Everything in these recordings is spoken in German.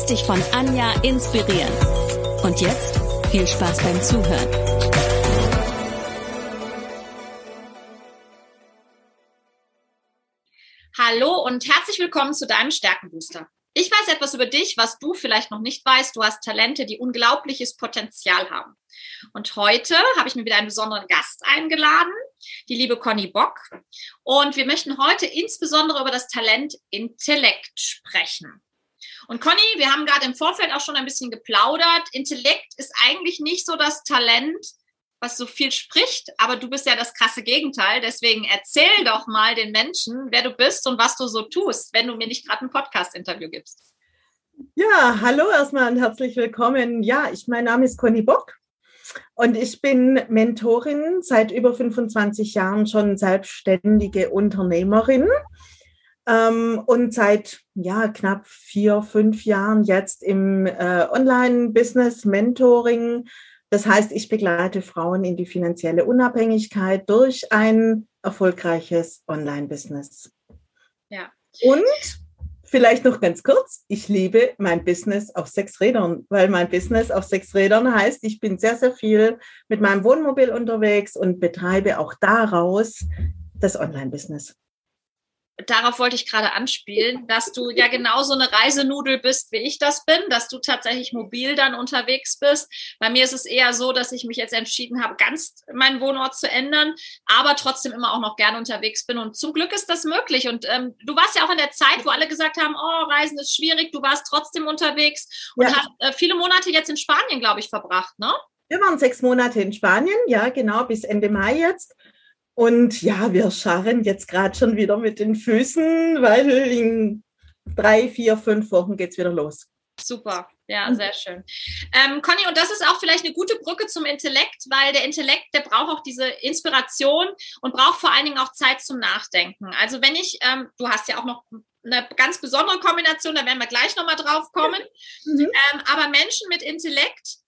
Lass dich von Anja inspirieren. Und jetzt viel Spaß beim Zuhören. Hallo und herzlich willkommen zu deinem Stärkenbooster. Ich weiß etwas über dich, was du vielleicht noch nicht weißt. Du hast Talente, die unglaubliches Potenzial haben. Und heute habe ich mir wieder einen besonderen Gast eingeladen, die liebe Conny Bock. Und wir möchten heute insbesondere über das Talent Intellekt sprechen. Und Conny, wir haben gerade im Vorfeld auch schon ein bisschen geplaudert. Intellekt ist eigentlich nicht so das Talent, was so viel spricht, aber du bist ja das krasse Gegenteil. Deswegen erzähl doch mal den Menschen, wer du bist und was du so tust, wenn du mir nicht gerade ein Podcast-Interview gibst. Ja, hallo erstmal und herzlich willkommen. Ja, ich, mein Name ist Conny Bock und ich bin Mentorin seit über 25 Jahren schon selbstständige Unternehmerin und seit ja knapp vier, fünf Jahren jetzt im äh, Online-Business-Mentoring das heißt, ich begleite Frauen in die finanzielle Unabhängigkeit durch ein erfolgreiches Online-Business. Ja. Und vielleicht noch ganz kurz, ich liebe mein Business auf sechs Rädern, weil mein Business auf sechs Rädern heißt, ich bin sehr, sehr viel mit meinem Wohnmobil unterwegs und betreibe auch daraus das Online-Business darauf wollte ich gerade anspielen, dass du ja genauso eine Reisenudel bist, wie ich das bin, dass du tatsächlich mobil dann unterwegs bist. Bei mir ist es eher so, dass ich mich jetzt entschieden habe, ganz meinen Wohnort zu ändern, aber trotzdem immer auch noch gerne unterwegs bin. Und zum Glück ist das möglich. Und ähm, du warst ja auch in der Zeit, wo alle gesagt haben, oh, Reisen ist schwierig. Du warst trotzdem unterwegs und ja. hast äh, viele Monate jetzt in Spanien, glaube ich, verbracht, ne? Wir waren sechs Monate in Spanien, ja, genau, bis Ende Mai jetzt. Und ja, wir scharren jetzt gerade schon wieder mit den Füßen, weil in drei, vier, fünf Wochen geht es wieder los. Super, ja, sehr schön. Ähm, Conny, und das ist auch vielleicht eine gute Brücke zum Intellekt, weil der Intellekt, der braucht auch diese Inspiration und braucht vor allen Dingen auch Zeit zum Nachdenken. Also wenn ich, ähm, du hast ja auch noch eine ganz besondere Kombination, da werden wir gleich nochmal drauf kommen. Mhm. Ähm, aber Menschen mit Intellekt,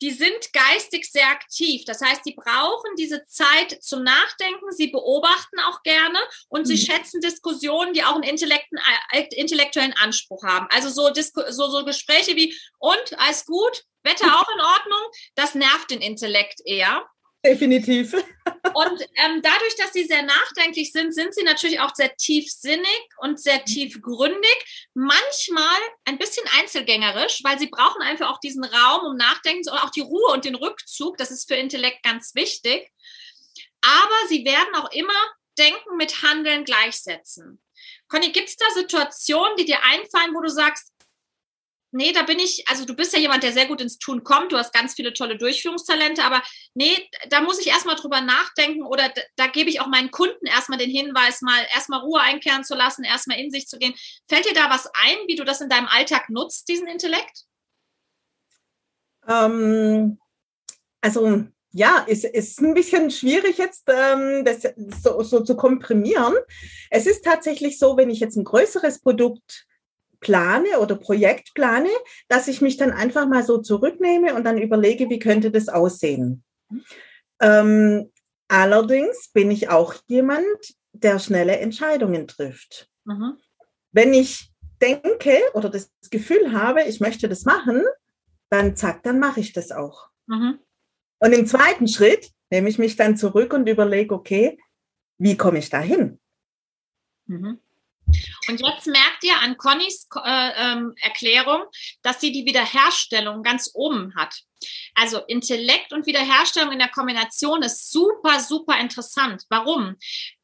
die sind geistig sehr aktiv. Das heißt, die brauchen diese Zeit zum Nachdenken. Sie beobachten auch gerne und sie mhm. schätzen Diskussionen, die auch einen äh, intellektuellen Anspruch haben. Also so, so, so Gespräche wie, und, alles gut, Wetter auch in Ordnung, das nervt den Intellekt eher. Definitiv. Und ähm, dadurch, dass sie sehr nachdenklich sind, sind sie natürlich auch sehr tiefsinnig und sehr tiefgründig. Manchmal ein bisschen einzelgängerisch, weil sie brauchen einfach auch diesen Raum, um nachdenken zu und auch die Ruhe und den Rückzug. Das ist für Intellekt ganz wichtig. Aber sie werden auch immer Denken mit Handeln gleichsetzen. Conny, gibt es da Situationen, die dir einfallen, wo du sagst, nee, da bin ich, also du bist ja jemand, der sehr gut ins Tun kommt, du hast ganz viele tolle Durchführungstalente, aber nee, da muss ich erstmal drüber nachdenken oder da, da gebe ich auch meinen Kunden erstmal den Hinweis, mal erstmal Ruhe einkehren zu lassen, erstmal in sich zu gehen. Fällt dir da was ein, wie du das in deinem Alltag nutzt, diesen Intellekt? Ähm, also ja, es ist ein bisschen schwierig jetzt, ähm, das so, so zu komprimieren. Es ist tatsächlich so, wenn ich jetzt ein größeres Produkt plane oder Projekt plane, dass ich mich dann einfach mal so zurücknehme und dann überlege, wie könnte das aussehen. Ähm, allerdings bin ich auch jemand, der schnelle Entscheidungen trifft. Mhm. Wenn ich denke oder das Gefühl habe, ich möchte das machen, dann zack, dann mache ich das auch. Mhm. Und im zweiten Schritt nehme ich mich dann zurück und überlege, okay, wie komme ich da hin? Mhm. Und jetzt merkt ihr an Connys äh, ähm, Erklärung, dass sie die Wiederherstellung ganz oben hat. Also Intellekt und Wiederherstellung in der Kombination ist super, super interessant. Warum?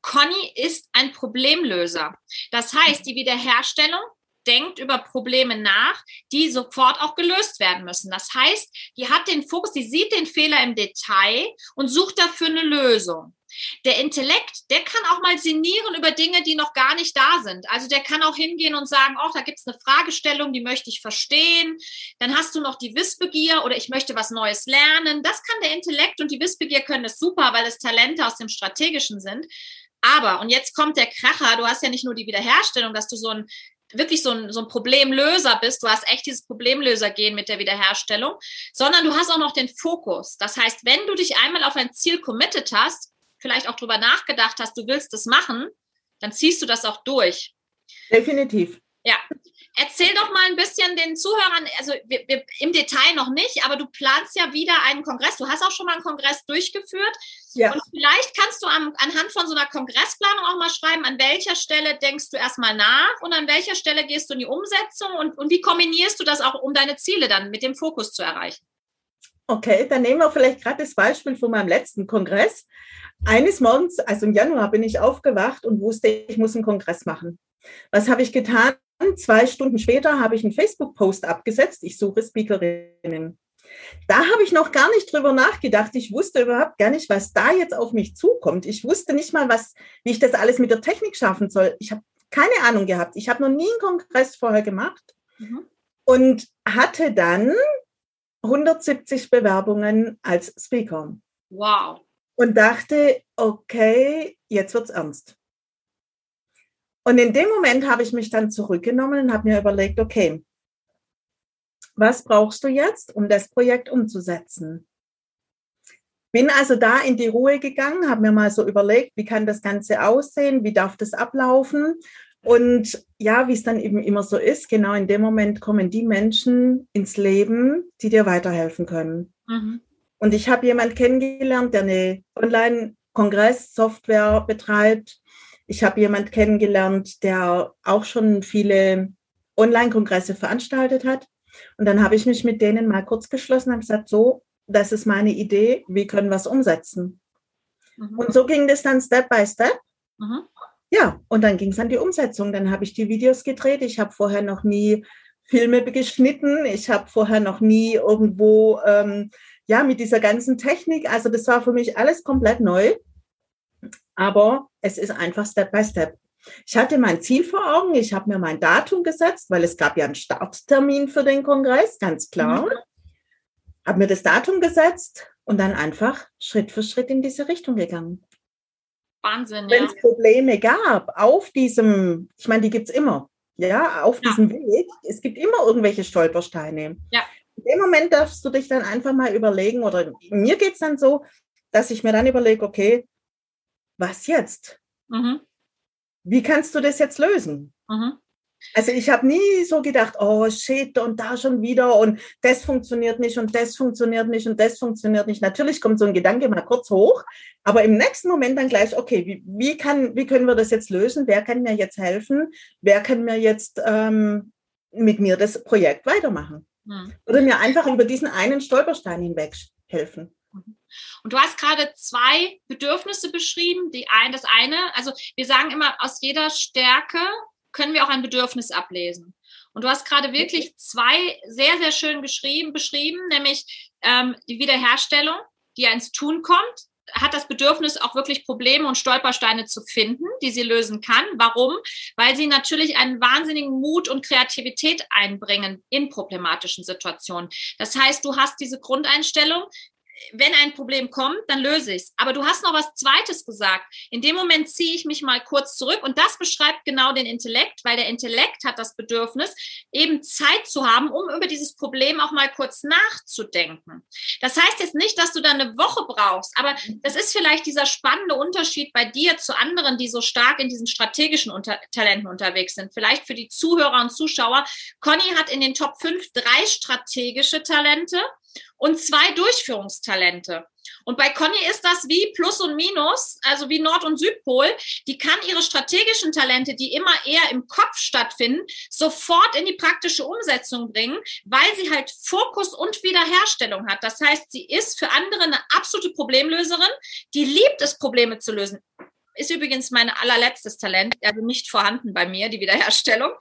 Conny ist ein Problemlöser. Das heißt, die Wiederherstellung denkt über Probleme nach, die sofort auch gelöst werden müssen. Das heißt, die hat den Fokus, die sieht den Fehler im Detail und sucht dafür eine Lösung. Der Intellekt, der kann auch mal sinnieren über Dinge, die noch gar nicht da sind. Also der kann auch hingehen und sagen, oh, da gibt es eine Fragestellung, die möchte ich verstehen. Dann hast du noch die Wissbegier oder ich möchte was Neues lernen. Das kann der Intellekt und die Wissbegier können es super, weil es Talente aus dem Strategischen sind. Aber, und jetzt kommt der Kracher, du hast ja nicht nur die Wiederherstellung, dass du so ein wirklich so ein, so ein Problemlöser bist, du hast echt dieses Problemlöser-Gehen mit der Wiederherstellung, sondern du hast auch noch den Fokus. Das heißt, wenn du dich einmal auf ein Ziel committed hast, vielleicht auch drüber nachgedacht hast, du willst es machen, dann ziehst du das auch durch. Definitiv. Ja. Erzähl doch mal ein bisschen den Zuhörern, also wir, wir, im Detail noch nicht, aber du planst ja wieder einen Kongress. Du hast auch schon mal einen Kongress durchgeführt. Ja. Und vielleicht kannst du am, anhand von so einer Kongressplanung auch mal schreiben, an welcher Stelle denkst du erstmal nach und an welcher Stelle gehst du in die Umsetzung und, und wie kombinierst du das auch, um deine Ziele dann mit dem Fokus zu erreichen? Okay, dann nehmen wir vielleicht gerade das Beispiel von meinem letzten Kongress. Eines Morgens, also im Januar, bin ich aufgewacht und wusste, ich muss einen Kongress machen. Was habe ich getan? Zwei Stunden später habe ich einen Facebook-Post abgesetzt. Ich suche Speakerinnen. Da habe ich noch gar nicht drüber nachgedacht. Ich wusste überhaupt gar nicht, was da jetzt auf mich zukommt. Ich wusste nicht mal, was, wie ich das alles mit der Technik schaffen soll. Ich habe keine Ahnung gehabt. Ich habe noch nie einen Kongress vorher gemacht mhm. und hatte dann 170 Bewerbungen als Speaker. Wow. Und dachte, okay, jetzt wird's ernst. Und in dem Moment habe ich mich dann zurückgenommen und habe mir überlegt, okay, was brauchst du jetzt, um das Projekt umzusetzen? Bin also da in die Ruhe gegangen, habe mir mal so überlegt, wie kann das Ganze aussehen, wie darf das ablaufen? Und ja, wie es dann eben immer so ist, genau in dem Moment kommen die Menschen ins Leben, die dir weiterhelfen können. Mhm. Und ich habe jemanden kennengelernt, der eine Online-Kongress-Software betreibt. Ich habe jemanden kennengelernt, der auch schon viele Online-Kongresse veranstaltet hat. Und dann habe ich mich mit denen mal kurz geschlossen und gesagt, so, das ist meine Idee, wie können wir es umsetzen? Mhm. Und so ging das dann Step by Step. Mhm. Ja, und dann ging es an die Umsetzung. Dann habe ich die Videos gedreht. Ich habe vorher noch nie Filme geschnitten. Ich habe vorher noch nie irgendwo, ähm, ja, mit dieser ganzen Technik. Also das war für mich alles komplett neu. Aber es ist einfach Step by Step. Ich hatte mein Ziel vor Augen, ich habe mir mein Datum gesetzt, weil es gab ja einen Starttermin für den Kongress, ganz klar. Mhm. Habe mir das Datum gesetzt und dann einfach Schritt für Schritt in diese Richtung gegangen. Wahnsinn, Wenn es Probleme gab auf diesem, ich meine, die gibt es immer, ja, auf ja. diesem Weg, es gibt immer irgendwelche Stolpersteine. Ja. In dem Moment darfst du dich dann einfach mal überlegen, oder mir geht es dann so, dass ich mir dann überlege, okay, was jetzt? Mhm wie kannst du das jetzt lösen? Mhm. Also ich habe nie so gedacht, oh shit, und da schon wieder und das funktioniert nicht und das funktioniert nicht und das funktioniert nicht. Natürlich kommt so ein Gedanke mal kurz hoch, aber im nächsten Moment dann gleich, okay, wie, wie, kann, wie können wir das jetzt lösen? Wer kann mir jetzt helfen? Wer kann mir jetzt ähm, mit mir das Projekt weitermachen? Mhm. Oder mir einfach über diesen einen Stolperstein hinweg helfen. Mhm. Und du hast gerade zwei Bedürfnisse beschrieben. Die ein, das eine, also wir sagen immer, aus jeder Stärke können wir auch ein Bedürfnis ablesen. Und du hast gerade wirklich zwei sehr, sehr schön geschrieben, beschrieben, nämlich ähm, die Wiederherstellung, die ja ins Tun kommt, hat das Bedürfnis, auch wirklich Probleme und Stolpersteine zu finden, die sie lösen kann. Warum? Weil sie natürlich einen wahnsinnigen Mut und Kreativität einbringen in problematischen Situationen. Das heißt, du hast diese Grundeinstellung, wenn ein Problem kommt, dann löse ich es. Aber du hast noch was Zweites gesagt. In dem Moment ziehe ich mich mal kurz zurück und das beschreibt genau den Intellekt, weil der Intellekt hat das Bedürfnis, eben Zeit zu haben, um über dieses Problem auch mal kurz nachzudenken. Das heißt jetzt nicht, dass du dann eine Woche brauchst, aber das ist vielleicht dieser spannende Unterschied bei dir zu anderen, die so stark in diesen strategischen Unter Talenten unterwegs sind. Vielleicht für die Zuhörer und Zuschauer. Conny hat in den Top 5 drei strategische Talente und zwei Durchführungstalente. Und bei Conny ist das wie Plus und Minus, also wie Nord- und Südpol. Die kann ihre strategischen Talente, die immer eher im Kopf stattfinden, sofort in die praktische Umsetzung bringen, weil sie halt Fokus und Wiederherstellung hat. Das heißt, sie ist für andere eine absolute Problemlöserin, die liebt es, Probleme zu lösen. Ist übrigens mein allerletztes Talent, also nicht vorhanden bei mir, die Wiederherstellung.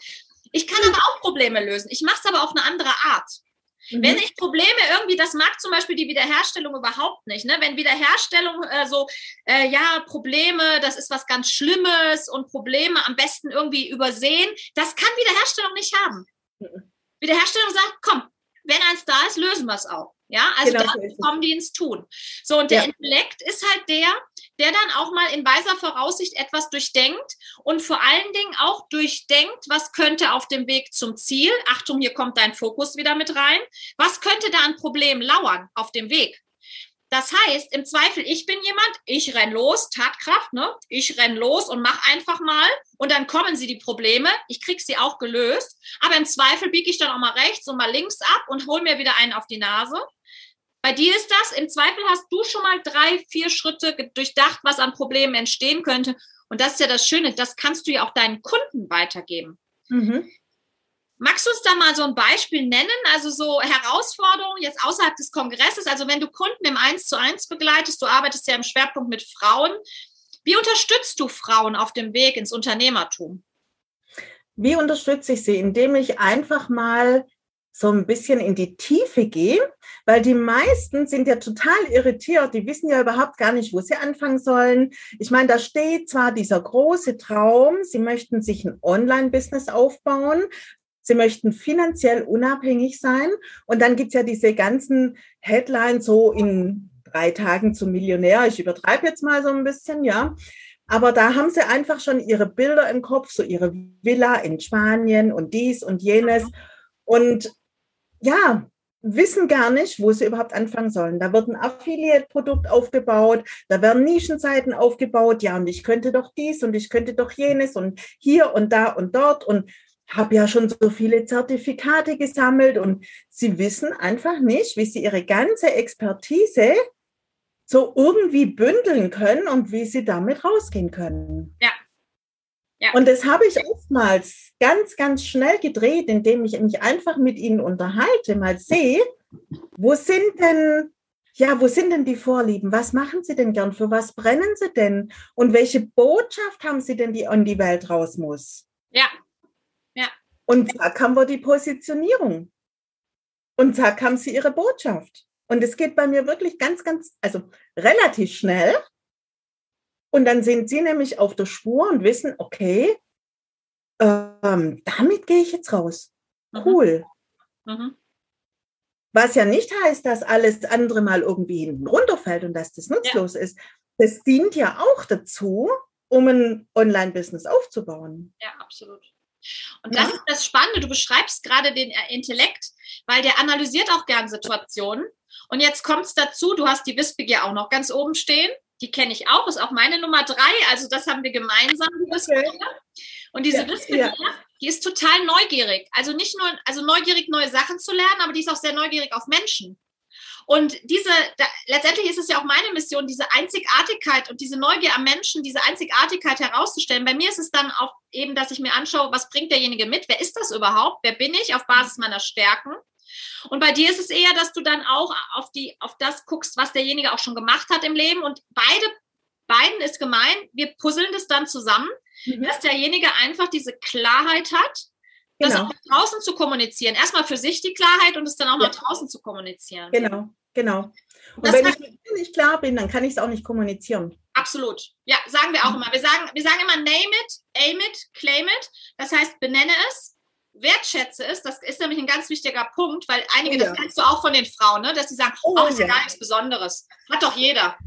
Ich kann aber auch Probleme lösen. Ich mache es aber auf eine andere Art. Mhm. Wenn ich Probleme irgendwie, das mag zum Beispiel die Wiederherstellung überhaupt nicht. Ne? Wenn Wiederherstellung äh, so, äh, ja, Probleme, das ist was ganz Schlimmes und Probleme am besten irgendwie übersehen, das kann Wiederherstellung nicht haben. Mhm. Wiederherstellung sagt, komm, wenn eins da ist, lösen wir es auch. Ja, also genau, da kommen die ins Tun. So, und der ja. Intellekt ist halt der, der dann auch mal in weiser Voraussicht etwas durchdenkt und vor allen Dingen auch durchdenkt, was könnte auf dem Weg zum Ziel, Achtung, hier kommt dein Fokus wieder mit rein, was könnte da an Problemen lauern auf dem Weg? Das heißt, im Zweifel, ich bin jemand, ich renn los, Tatkraft, ne? Ich renn los und mach einfach mal und dann kommen sie die Probleme. Ich krieg sie auch gelöst, aber im Zweifel biege ich dann auch mal rechts und mal links ab und hol mir wieder einen auf die Nase. Bei dir ist das, im Zweifel hast du schon mal drei, vier Schritte durchdacht, was an Problemen entstehen könnte. Und das ist ja das Schöne, das kannst du ja auch deinen Kunden weitergeben. Mhm. Magst du uns da mal so ein Beispiel nennen? Also so Herausforderungen jetzt außerhalb des Kongresses. Also wenn du Kunden im Eins zu eins begleitest, du arbeitest ja im Schwerpunkt mit Frauen. Wie unterstützt du Frauen auf dem Weg ins Unternehmertum? Wie unterstütze ich sie? Indem ich einfach mal so ein bisschen in die Tiefe gehe, weil die meisten sind ja total irritiert, die wissen ja überhaupt gar nicht, wo sie anfangen sollen. Ich meine, da steht zwar dieser große Traum, sie möchten sich ein Online-Business aufbauen, sie möchten finanziell unabhängig sein und dann gibt's ja diese ganzen Headlines so in drei Tagen zum Millionär, ich übertreibe jetzt mal so ein bisschen, ja. Aber da haben sie einfach schon ihre Bilder im Kopf, so ihre Villa in Spanien und dies und jenes. Und ja, wissen gar nicht, wo sie überhaupt anfangen sollen. Da wird ein Affiliate-Produkt aufgebaut, da werden Nischenseiten aufgebaut, ja, und ich könnte doch dies und ich könnte doch jenes und hier und da und dort und habe ja schon so viele Zertifikate gesammelt und sie wissen einfach nicht, wie sie ihre ganze Expertise so irgendwie bündeln können und wie sie damit rausgehen können. Ja. Ja. Und das habe ich oftmals ganz, ganz schnell gedreht, indem ich mich einfach mit ihnen unterhalte, mal sehe, wo sind denn, ja, wo sind denn die Vorlieben? Was machen sie denn gern? Für was brennen sie denn? Und welche Botschaft haben sie denn, die an die Welt raus muss? Ja. Ja. Und zack haben wir die Positionierung. Und zack haben sie ihre Botschaft. Und es geht bei mir wirklich ganz, ganz, also relativ schnell. Und dann sind sie nämlich auf der Spur und wissen, okay, ähm, damit gehe ich jetzt raus. Mhm. Cool. Mhm. Mhm. Was ja nicht heißt, dass alles andere mal irgendwie hinten runterfällt und dass das nutzlos ja. ist. Das dient ja auch dazu, um ein Online-Business aufzubauen. Ja, absolut. Und das ja. ist das Spannende. Du beschreibst gerade den äh, Intellekt, weil der analysiert auch gern Situationen. Und jetzt kommt es dazu, du hast die Wissbegier auch noch ganz oben stehen die kenne ich auch, ist auch meine Nummer drei. Also das haben wir gemeinsam, die Wissbegier. Und diese ja, Wissbegier, ja. die ist total neugierig. Also nicht nur, also neugierig, neue Sachen zu lernen, aber die ist auch sehr neugierig auf Menschen. Und diese, da, letztendlich ist es ja auch meine Mission, diese Einzigartigkeit und diese Neugier am Menschen, diese Einzigartigkeit herauszustellen. Bei mir ist es dann auch eben, dass ich mir anschaue, was bringt derjenige mit? Wer ist das überhaupt? Wer bin ich auf Basis meiner Stärken? Und bei dir ist es eher, dass du dann auch auf die, auf das guckst, was derjenige auch schon gemacht hat im Leben. Und beide, beiden ist gemein, wir puzzeln das dann zusammen, mhm. dass derjenige einfach diese Klarheit hat, das genau. auch draußen zu kommunizieren. Erstmal für sich die Klarheit und es dann auch ja. nach draußen zu kommunizieren. Genau, genau. Und das wenn ich nicht klar bin, dann kann ich es auch nicht kommunizieren. Absolut. Ja, sagen wir auch mhm. immer. Wir sagen, wir sagen immer name it, aim it, claim it. Das heißt, benenne es, wertschätze es, das ist nämlich ein ganz wichtiger Punkt, weil einige, oh ja. das kennst du auch von den Frauen, ne, dass sie sagen, oh, oh ist ja gar nichts Besonderes. Hat doch jeder.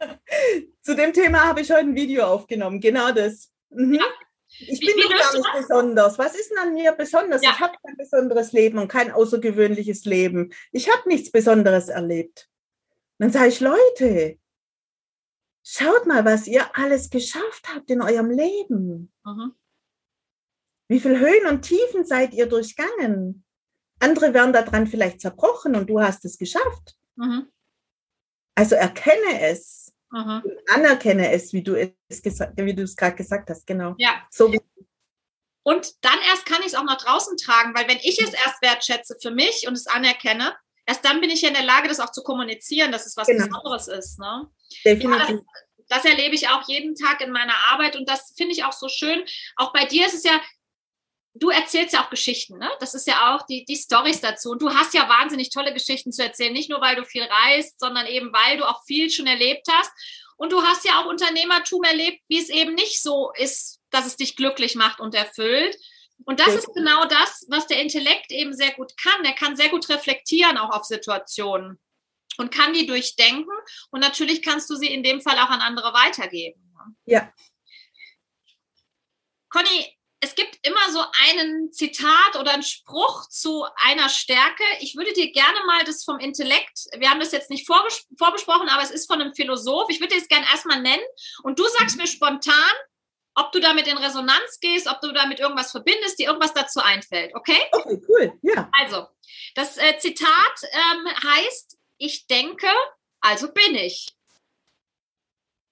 Zu dem Thema habe ich heute ein Video aufgenommen, genau das. Mhm. Ja. Ich wie, bin wie gar nicht besonders. Was ist denn an mir besonders? Ja. Ich habe kein besonderes Leben und kein außergewöhnliches Leben. Ich habe nichts Besonderes erlebt. Dann sage ich, Leute, schaut mal, was ihr alles geschafft habt in eurem Leben. Mhm. Wie viel Höhen und Tiefen seid ihr durchgangen? Andere werden daran vielleicht zerbrochen und du hast es geschafft. Mhm. Also erkenne es und anerkenne es, wie du es gesagt, wie du es gerade gesagt hast, genau. Ja. So und dann erst kann ich es auch nach draußen tragen, weil wenn ich es erst wertschätze für mich und es anerkenne, erst dann bin ich ja in der Lage, das auch zu kommunizieren, dass es was genau. Besonderes ist. Ne? Definitiv. Ja, das, das erlebe ich auch jeden Tag in meiner Arbeit und das finde ich auch so schön. Auch bei dir ist es ja, du erzählst ja auch Geschichten, ne? Das ist ja auch die, die Stories dazu. Und du hast ja wahnsinnig tolle Geschichten zu erzählen, nicht nur weil du viel reist, sondern eben weil du auch viel schon erlebt hast. Und du hast ja auch Unternehmertum erlebt, wie es eben nicht so ist, dass es dich glücklich macht und erfüllt. Und das ist genau das, was der Intellekt eben sehr gut kann. Er kann sehr gut reflektieren auch auf Situationen und kann die durchdenken. Und natürlich kannst du sie in dem Fall auch an andere weitergeben. Ja. Conny, es gibt immer so einen Zitat oder einen Spruch zu einer Stärke. Ich würde dir gerne mal das vom Intellekt, wir haben das jetzt nicht vorbesprochen, aber es ist von einem Philosoph. Ich würde dir das gerne erstmal nennen und du sagst mir spontan, ob du damit in Resonanz gehst, ob du damit irgendwas verbindest, dir irgendwas dazu einfällt, okay? Okay, cool, ja. Also, das äh, Zitat ähm, heißt, ich denke, also bin ich.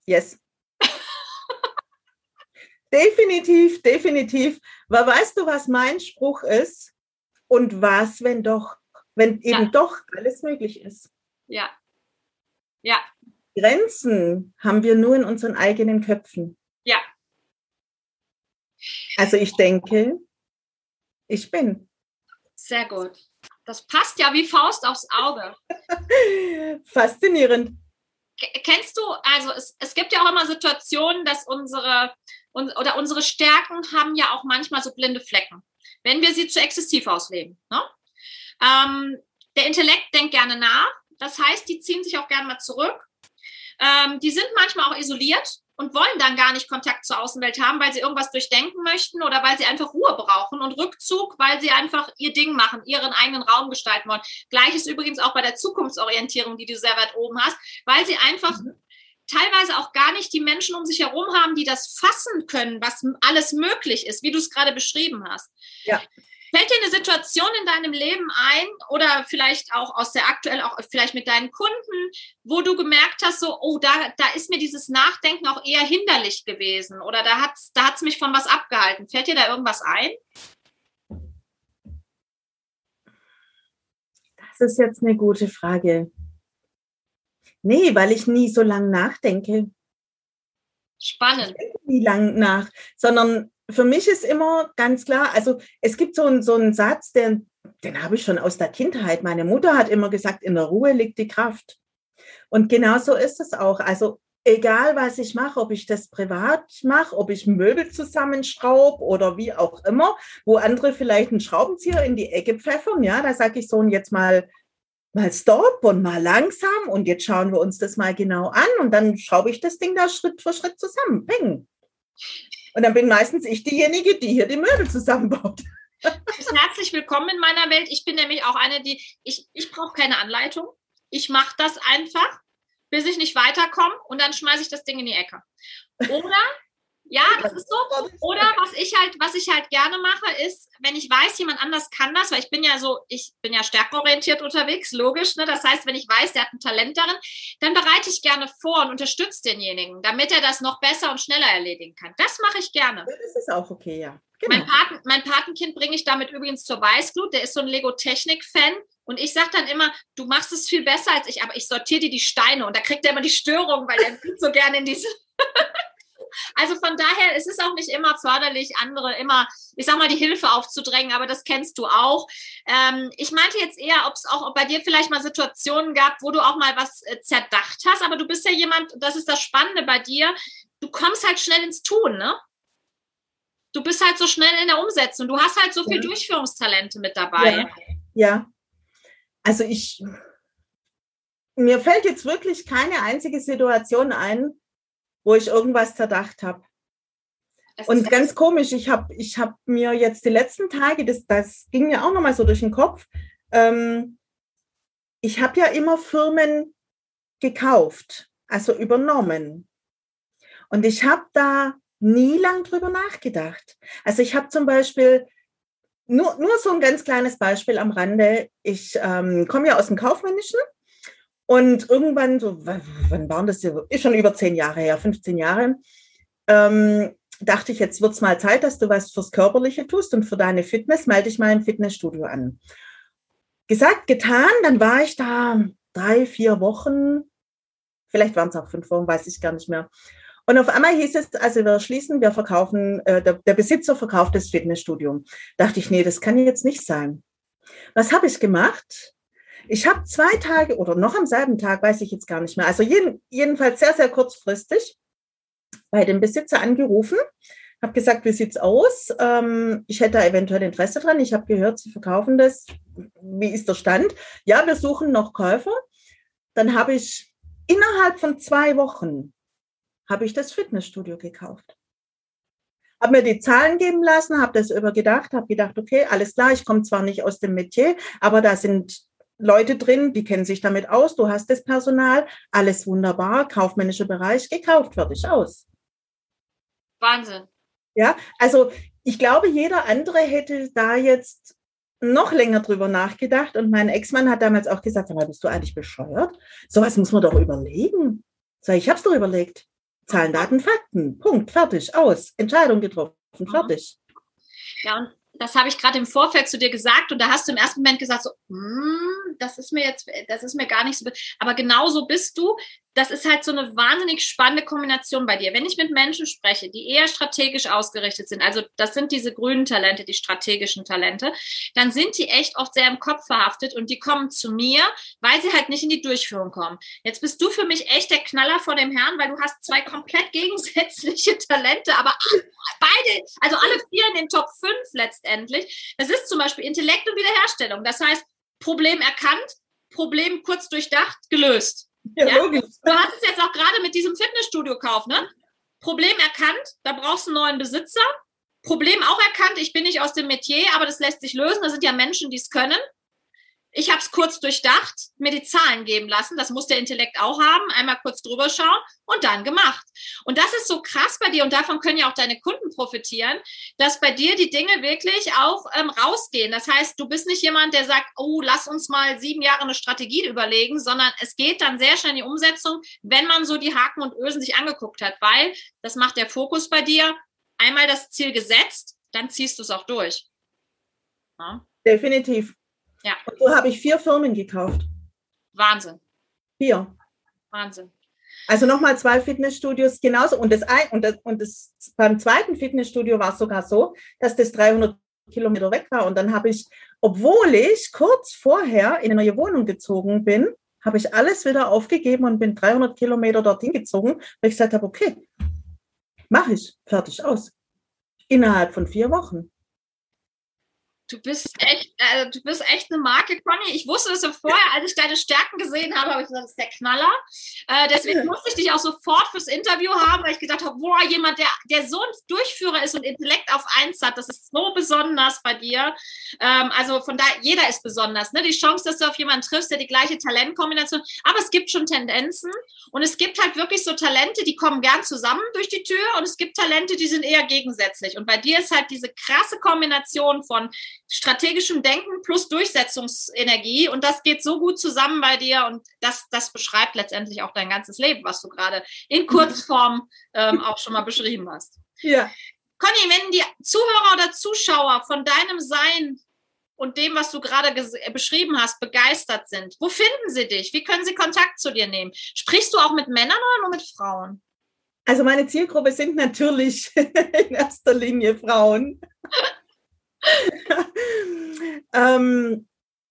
Yes. Definitiv, definitiv. Aber weißt du, was mein Spruch ist? Und was, wenn doch, wenn eben ja. doch alles möglich ist? Ja. Ja. Grenzen haben wir nur in unseren eigenen Köpfen. Ja. Also ich denke, ich bin. Sehr gut. Das passt ja wie Faust aufs Auge. Faszinierend. Kennst du, also es, es gibt ja auch immer Situationen, dass unsere und, oder unsere Stärken haben ja auch manchmal so blinde Flecken, wenn wir sie zu exzessiv ausleben. Ne? Ähm, der Intellekt denkt gerne nach, das heißt, die ziehen sich auch gerne mal zurück. Ähm, die sind manchmal auch isoliert und wollen dann gar nicht Kontakt zur Außenwelt haben, weil sie irgendwas durchdenken möchten oder weil sie einfach Ruhe brauchen und Rückzug, weil sie einfach ihr Ding machen, ihren eigenen Raum gestalten wollen. Gleiches übrigens auch bei der Zukunftsorientierung, die du sehr weit oben hast, weil sie einfach mhm teilweise auch gar nicht die Menschen um sich herum haben, die das fassen können, was alles möglich ist, wie du es gerade beschrieben hast. Ja. Fällt dir eine Situation in deinem Leben ein oder vielleicht auch aus der aktuell, auch vielleicht mit deinen Kunden, wo du gemerkt hast, so, oh, da, da ist mir dieses Nachdenken auch eher hinderlich gewesen oder da hat es da hat's mich von was abgehalten. Fällt dir da irgendwas ein? Das ist jetzt eine gute Frage. Nee, weil ich nie so lang nachdenke. Spannend. Ich denke nie lang nach, sondern für mich ist immer ganz klar, also es gibt so einen, so einen Satz, den, den habe ich schon aus der Kindheit. Meine Mutter hat immer gesagt, in der Ruhe liegt die Kraft. Und genau so ist es auch. Also egal, was ich mache, ob ich das privat mache, ob ich Möbel zusammenschraube oder wie auch immer, wo andere vielleicht einen Schraubenzieher in die Ecke pfeffern, ja, da sage ich so, und jetzt mal mal Stop und mal langsam und jetzt schauen wir uns das mal genau an und dann schraube ich das Ding da Schritt für Schritt zusammen. Peng. Und dann bin meistens ich diejenige, die hier die Möbel zusammenbaut. Herzlich willkommen in meiner Welt. Ich bin nämlich auch eine, die, ich, ich brauche keine Anleitung. Ich mache das einfach, bis ich nicht weiterkomme und dann schmeiße ich das Ding in die Ecke. Oder ja, das ist so. Oder was ich halt, was ich halt gerne mache, ist, wenn ich weiß, jemand anders kann das, weil ich bin ja so, ich bin ja stärkenorientiert unterwegs, logisch. Ne? Das heißt, wenn ich weiß, der hat ein Talent darin, dann bereite ich gerne vor und unterstütze denjenigen, damit er das noch besser und schneller erledigen kann. Das mache ich gerne. Das ist auch okay, ja. Genau. Mein, Paten, mein Patenkind bringe ich damit übrigens zur Weißglut. Der ist so ein Lego-Technik-Fan. Und ich sage dann immer, du machst es viel besser als ich, aber ich sortiere dir die Steine. Und da kriegt er immer die Störung, weil er so gerne in diese Also von daher, es ist auch nicht immer förderlich, andere immer, ich sag mal, die Hilfe aufzudrängen, aber das kennst du auch. Ähm, ich meinte jetzt eher, ob es auch ob bei dir vielleicht mal Situationen gab, wo du auch mal was äh, zerdacht hast, aber du bist ja jemand, das ist das Spannende bei dir, du kommst halt schnell ins Tun, ne? Du bist halt so schnell in der Umsetzung. Du hast halt so viel ja. Durchführungstalente mit dabei. Ja. ja. Also ich, mir fällt jetzt wirklich keine einzige Situation ein, wo ich irgendwas zerdacht habe. Und ganz komisch, ich habe ich hab mir jetzt die letzten Tage, das, das ging mir auch nochmal so durch den Kopf, ähm, ich habe ja immer Firmen gekauft, also übernommen. Und ich habe da nie lang drüber nachgedacht. Also ich habe zum Beispiel, nur, nur so ein ganz kleines Beispiel am Rande, ich ähm, komme ja aus dem Kaufmännischen und irgendwann, so, wann waren das hier? Ist schon über zehn Jahre her, 15 Jahre, ähm, dachte ich, jetzt wird es mal Zeit, dass du was fürs Körperliche tust und für deine Fitness, melde dich mal im Fitnessstudio an. Gesagt, getan, dann war ich da drei, vier Wochen, vielleicht waren es auch fünf Wochen, weiß ich gar nicht mehr. Und auf einmal hieß es, also wir schließen, wir verkaufen, äh, der, der Besitzer verkauft das Fitnessstudio. Dachte ich, nee, das kann jetzt nicht sein. Was habe ich gemacht? Ich habe zwei Tage oder noch am selben Tag, weiß ich jetzt gar nicht mehr, also jeden, jedenfalls sehr, sehr kurzfristig bei dem Besitzer angerufen, habe gesagt, wie sieht's aus? Ähm, ich hätte eventuell Interesse dran. Ich habe gehört, Sie verkaufen das. Wie ist der Stand? Ja, wir suchen noch Käufer. Dann habe ich innerhalb von zwei Wochen habe ich das Fitnessstudio gekauft. Habe mir die Zahlen geben lassen, habe das übergedacht, habe gedacht, okay, alles klar, ich komme zwar nicht aus dem Metier, aber da sind Leute drin, die kennen sich damit aus, du hast das Personal, alles wunderbar, kaufmännischer Bereich, gekauft, fertig aus. Wahnsinn. Ja, also ich glaube, jeder andere hätte da jetzt noch länger drüber nachgedacht und mein Ex-Mann hat damals auch gesagt, bist du eigentlich bescheuert? Sowas muss man doch überlegen. Sag ich, hab's doch überlegt. Zahlen, Daten, Fakten. Punkt. Fertig. Aus. Entscheidung getroffen. Fertig. Ja, und das habe ich gerade im Vorfeld zu dir gesagt und da hast du im ersten Moment gesagt so, mm, das ist mir jetzt, das ist mir gar nicht so, aber genauso bist du das ist halt so eine wahnsinnig spannende Kombination bei dir. Wenn ich mit Menschen spreche, die eher strategisch ausgerichtet sind, also das sind diese grünen Talente, die strategischen Talente, dann sind die echt oft sehr im Kopf verhaftet und die kommen zu mir, weil sie halt nicht in die Durchführung kommen. Jetzt bist du für mich echt der Knaller vor dem Herrn, weil du hast zwei komplett gegensätzliche Talente, aber beide, also alle vier in den Top 5 letztendlich. Das ist zum Beispiel Intellekt und Wiederherstellung. Das heißt, Problem erkannt, Problem kurz durchdacht, gelöst. Ja, ja? logisch. Du hast es jetzt auch gerade mit diesem Fitnessstudio-Kauf, ne? Problem erkannt, da brauchst du einen neuen Besitzer. Problem auch erkannt, ich bin nicht aus dem Metier, aber das lässt sich lösen. Da sind ja Menschen, die es können. Ich habe es kurz durchdacht, mir die Zahlen geben lassen. Das muss der Intellekt auch haben. Einmal kurz drüber schauen und dann gemacht. Und das ist so krass bei dir und davon können ja auch deine Kunden profitieren, dass bei dir die Dinge wirklich auch ähm, rausgehen. Das heißt, du bist nicht jemand, der sagt, oh, lass uns mal sieben Jahre eine Strategie überlegen, sondern es geht dann sehr schnell in die Umsetzung, wenn man so die Haken und Ösen sich angeguckt hat, weil das macht der Fokus bei dir. Einmal das Ziel gesetzt, dann ziehst du es auch durch. Ja. Definitiv. Ja. Und so habe ich vier Firmen gekauft. Wahnsinn. Vier. Wahnsinn. Also nochmal zwei Fitnessstudios genauso. Und, das, ein, und, das, und das, beim zweiten Fitnessstudio war es sogar so, dass das 300 Kilometer weg war. Und dann habe ich, obwohl ich kurz vorher in eine neue Wohnung gezogen bin, habe ich alles wieder aufgegeben und bin 300 Kilometer dorthin gezogen, weil ich gesagt habe, okay, mache ich, fertig aus. Innerhalb von vier Wochen. Du bist echt, äh, du bist echt eine Marke, Conny. Ich wusste das ja vorher, als ich deine Stärken gesehen habe, habe ich gesagt, das ist der Knaller. Äh, deswegen musste ich dich auch sofort fürs Interview haben, weil ich gedacht habe, boah, jemand, der, der so ein Durchführer ist und Intellekt auf eins hat, das ist so besonders bei dir. Ähm, also von daher, jeder ist besonders. Ne? Die Chance, dass du auf jemanden triffst, der die gleiche Talentkombination, aber es gibt schon Tendenzen und es gibt halt wirklich so Talente, die kommen gern zusammen durch die Tür und es gibt Talente, die sind eher gegensätzlich. Und bei dir ist halt diese krasse Kombination von strategischem Denken plus Durchsetzungsenergie. Und das geht so gut zusammen bei dir. Und das, das beschreibt letztendlich auch dein ganzes Leben, was du gerade in Kurzform ähm, auch schon mal beschrieben hast. Ja. Conny, wenn die Zuhörer oder Zuschauer von deinem Sein und dem, was du gerade beschrieben hast, begeistert sind, wo finden sie dich? Wie können sie Kontakt zu dir nehmen? Sprichst du auch mit Männern oder nur mit Frauen? Also meine Zielgruppe sind natürlich in erster Linie Frauen. ähm,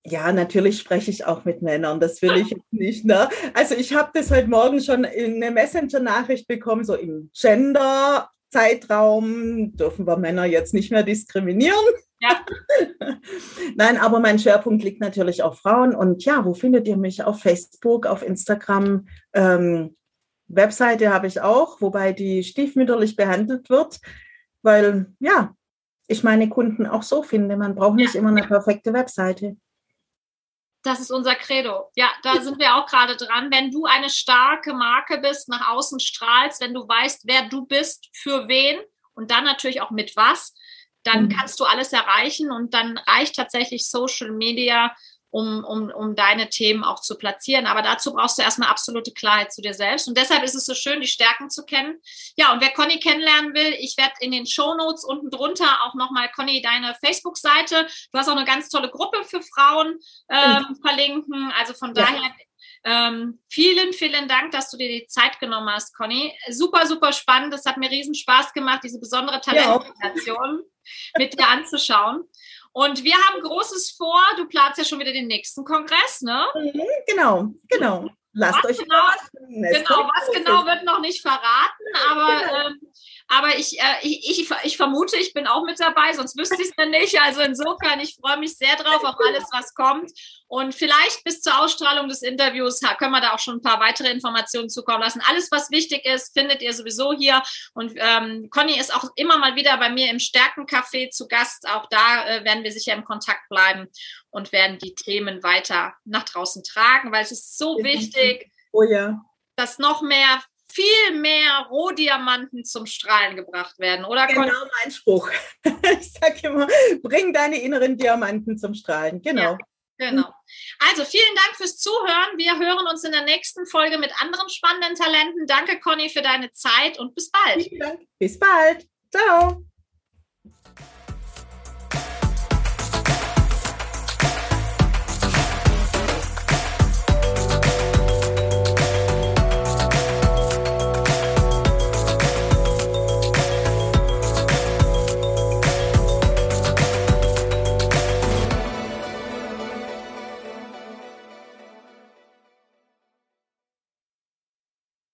ja, natürlich spreche ich auch mit Männern, das will ich jetzt nicht. Ne? Also ich habe das heute Morgen schon in eine Messenger-Nachricht bekommen, so im Gender-Zeitraum dürfen wir Männer jetzt nicht mehr diskriminieren. Ja. Nein, aber mein Schwerpunkt liegt natürlich auf Frauen. Und ja, wo findet ihr mich? Auf Facebook, auf Instagram. Ähm, Webseite habe ich auch, wobei die stiefmütterlich behandelt wird, weil ja, ich meine Kunden auch so finde. Man braucht nicht ja. immer eine perfekte Webseite. Das ist unser Credo. Ja, da sind wir auch gerade dran. Wenn du eine starke Marke bist, nach außen strahlst, wenn du weißt, wer du bist, für wen und dann natürlich auch mit was, dann mhm. kannst du alles erreichen und dann reicht tatsächlich Social Media um, um, um deine Themen auch zu platzieren. Aber dazu brauchst du erstmal absolute Klarheit zu dir selbst. Und deshalb ist es so schön, die Stärken zu kennen. Ja, und wer Conny kennenlernen will, ich werde in den Show Notes unten drunter auch nochmal, Conny, deine Facebook-Seite. Du hast auch eine ganz tolle Gruppe für Frauen ähm, verlinken. Also von daher Ähm, vielen, vielen Dank, dass du dir die Zeit genommen hast, Conny. Super, super spannend. Das hat mir riesen Spaß gemacht, diese besondere Talentstation ja. mit dir anzuschauen. Und wir haben Großes vor. Du planst ja schon wieder den nächsten Kongress, ne? Mhm, genau, genau. Lasst was euch genau, genau, was genau wird noch nicht verraten, aber genau. ähm, aber ich, äh, ich, ich, ich vermute, ich bin auch mit dabei, sonst wüsste ich es dann nicht. Also insofern, ich freue mich sehr drauf auf alles, was kommt. Und vielleicht bis zur Ausstrahlung des Interviews können wir da auch schon ein paar weitere Informationen zukommen lassen. Alles, was wichtig ist, findet ihr sowieso hier. Und ähm, Conny ist auch immer mal wieder bei mir im Stärkencafé zu Gast. Auch da äh, werden wir sicher im Kontakt bleiben und werden die Themen weiter nach draußen tragen, weil es ist so wichtig, oh ja. dass noch mehr viel mehr Rohdiamanten zum Strahlen gebracht werden, oder? Genau mein Spruch. Ich sage immer, bring deine inneren Diamanten zum Strahlen. Genau. Ja. Genau. Also vielen Dank fürs Zuhören. Wir hören uns in der nächsten Folge mit anderen spannenden Talenten. Danke, Conny, für deine Zeit und bis bald. Vielen Dank. Bis bald. Ciao.